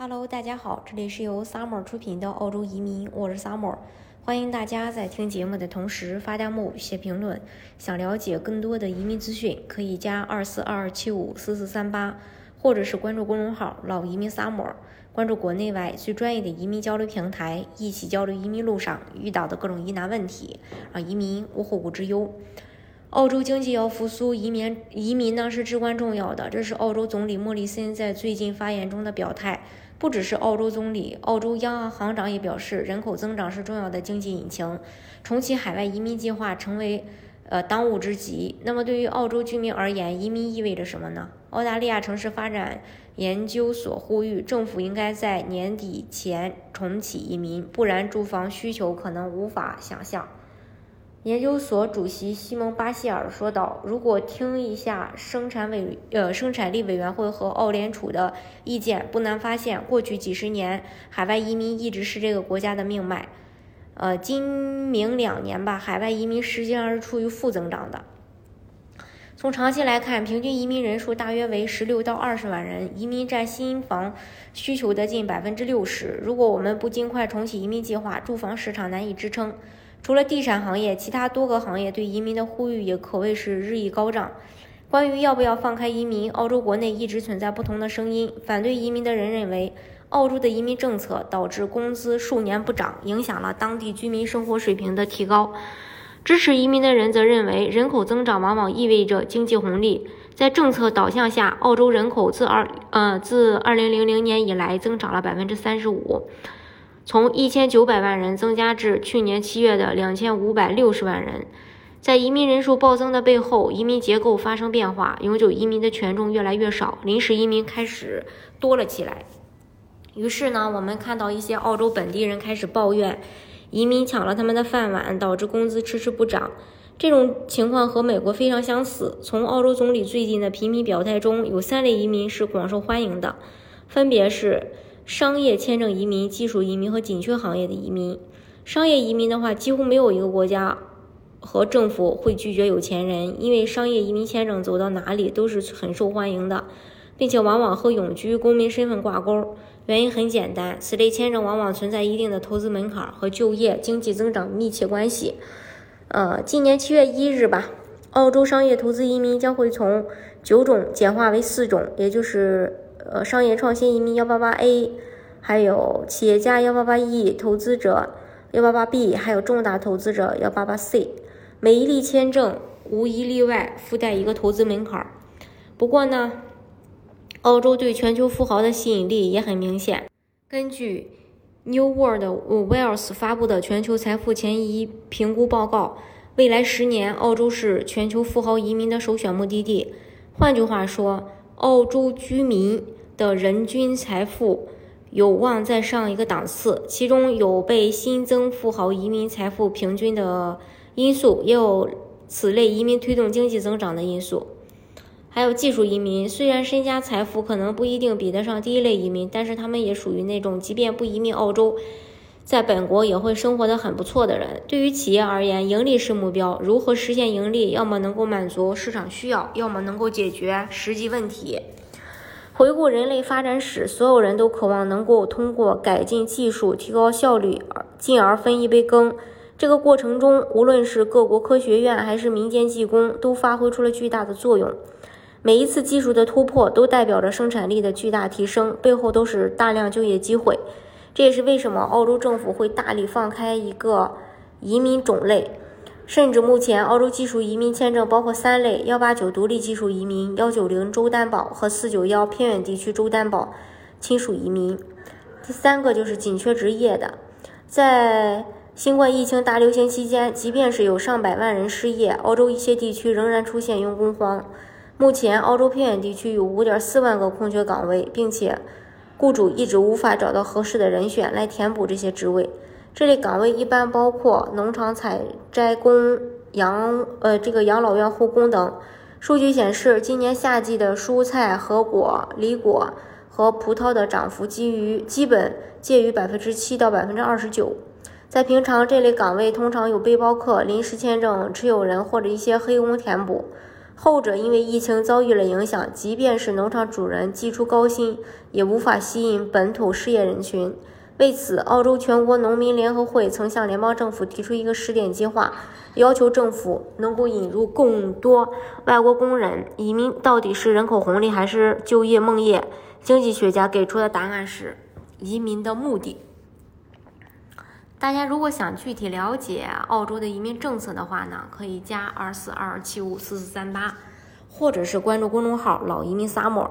Hello，大家好，这里是由 Summer 出品的澳洲移民，我是 Summer，欢迎大家在听节目的同时发弹幕、写评论。想了解更多的移民资讯，可以加二四二二七五四四三八，或者是关注公众号“老移民 Summer”，关注国内外最专业的移民交流平台，一起交流移民路上遇到的各种疑难问题，让移民无后顾之忧。澳洲经济要复苏，移民移民呢是至关重要的，这是澳洲总理莫里森在最近发言中的表态。不只是澳洲总理，澳洲央行行长也表示，人口增长是重要的经济引擎，重启海外移民计划成为呃当务之急。那么对于澳洲居民而言，移民意味着什么呢？澳大利亚城市发展研究所呼吁，政府应该在年底前重启移民，不然住房需求可能无法想象。研究所主席西蒙巴希尔说道：“如果听一下生产委呃生产力委员会和澳联储的意见，不难发现，过去几十年海外移民一直是这个国家的命脉。呃，今明两年吧，海外移民实际上是处于负增长的。从长期来看，平均移民人数大约为十六到二十万人，移民占新房需求的近百分之六十。如果我们不尽快重启移民计划，住房市场难以支撑。”除了地产行业，其他多个行业对移民的呼吁也可谓是日益高涨。关于要不要放开移民，澳洲国内一直存在不同的声音。反对移民的人认为，澳洲的移民政策导致工资数年不涨，影响了当地居民生活水平的提高。支持移民的人则认为，人口增长往往意味着经济红利。在政策导向下，澳洲人口自二呃自二零零零年以来增长了百分之三十五。从一千九百万人增加至去年七月的两千五百六十万人，在移民人数暴增的背后，移民结构发生变化，永久移民的权重越来越少，临时移民开始多了起来。于是呢，我们看到一些澳洲本地人开始抱怨，移民抢了他们的饭碗，导致工资迟迟不涨。这种情况和美国非常相似。从澳洲总理最近的频频表态中，有三类移民是广受欢迎的，分别是。商业签证移民、技术移民和紧缺行业的移民。商业移民的话，几乎没有一个国家和政府会拒绝有钱人，因为商业移民签证走到哪里都是很受欢迎的，并且往往和永居公民身份挂钩。原因很简单，此类签证往往存在一定的投资门槛和就业、经济增长密切关系。呃，今年七月一日吧，澳洲商业投资移民将会从九种简化为四种，也就是。呃，商业创新移民幺八八 A，还有企业家幺八八 E，投资者幺八八 B，还有重大投资者幺八八 C。每一例签证无一例外附带一个投资门槛。不过呢，澳洲对全球富豪的吸引力也很明显。根据 New World Wealth 发布的全球财富前移评估报告，未来十年澳洲是全球富豪移民的首选目的地。换句话说，澳洲居民。的人均财富有望再上一个档次，其中有被新增富豪移民财富平均的因素，也有此类移民推动经济增长的因素。还有技术移民，虽然身家财富可能不一定比得上第一类移民，但是他们也属于那种即便不移民澳洲，在本国也会生活的很不错的人。对于企业而言，盈利是目标，如何实现盈利，要么能够满足市场需要，要么能够解决实际问题。回顾人类发展史，所有人都渴望能够通过改进技术、提高效率，而进而分一杯羹。这个过程中，无论是各国科学院还是民间技工，都发挥出了巨大的作用。每一次技术的突破，都代表着生产力的巨大提升，背后都是大量就业机会。这也是为什么澳洲政府会大力放开一个移民种类。甚至目前，澳洲技术移民签证包括三类：幺八九独立技术移民、幺九零州担保和四九幺偏远地区州担保亲属移民。第三个就是紧缺职业的，在新冠疫情大流行期间，即便是有上百万人失业，澳洲一些地区仍然出现用工荒。目前，澳洲偏远地区有五点四万个空缺岗位，并且雇主一直无法找到合适的人选来填补这些职位。这类岗位一般包括农场采摘工、养呃这个养老院护工等。数据显示，今年夏季的蔬菜、核果、梨果和葡萄的涨幅基于基本介于百分之七到百分之二十九。在平常，这类岗位通常有背包客、临时签证持有人或者一些黑工填补。后者因为疫情遭遇了影响，即便是农场主人寄出高薪，也无法吸引本土失业人群。为此，澳洲全国农民联合会曾向联邦政府提出一个试点计划，要求政府能够引入更多外国工人。移民到底是人口红利还是就业梦魇？经济学家给出的答案是移民的目的。大家如果想具体了解澳洲的移民政策的话呢，可以加二四二七五四四三八，或者是关注公众号“老移民 summer”，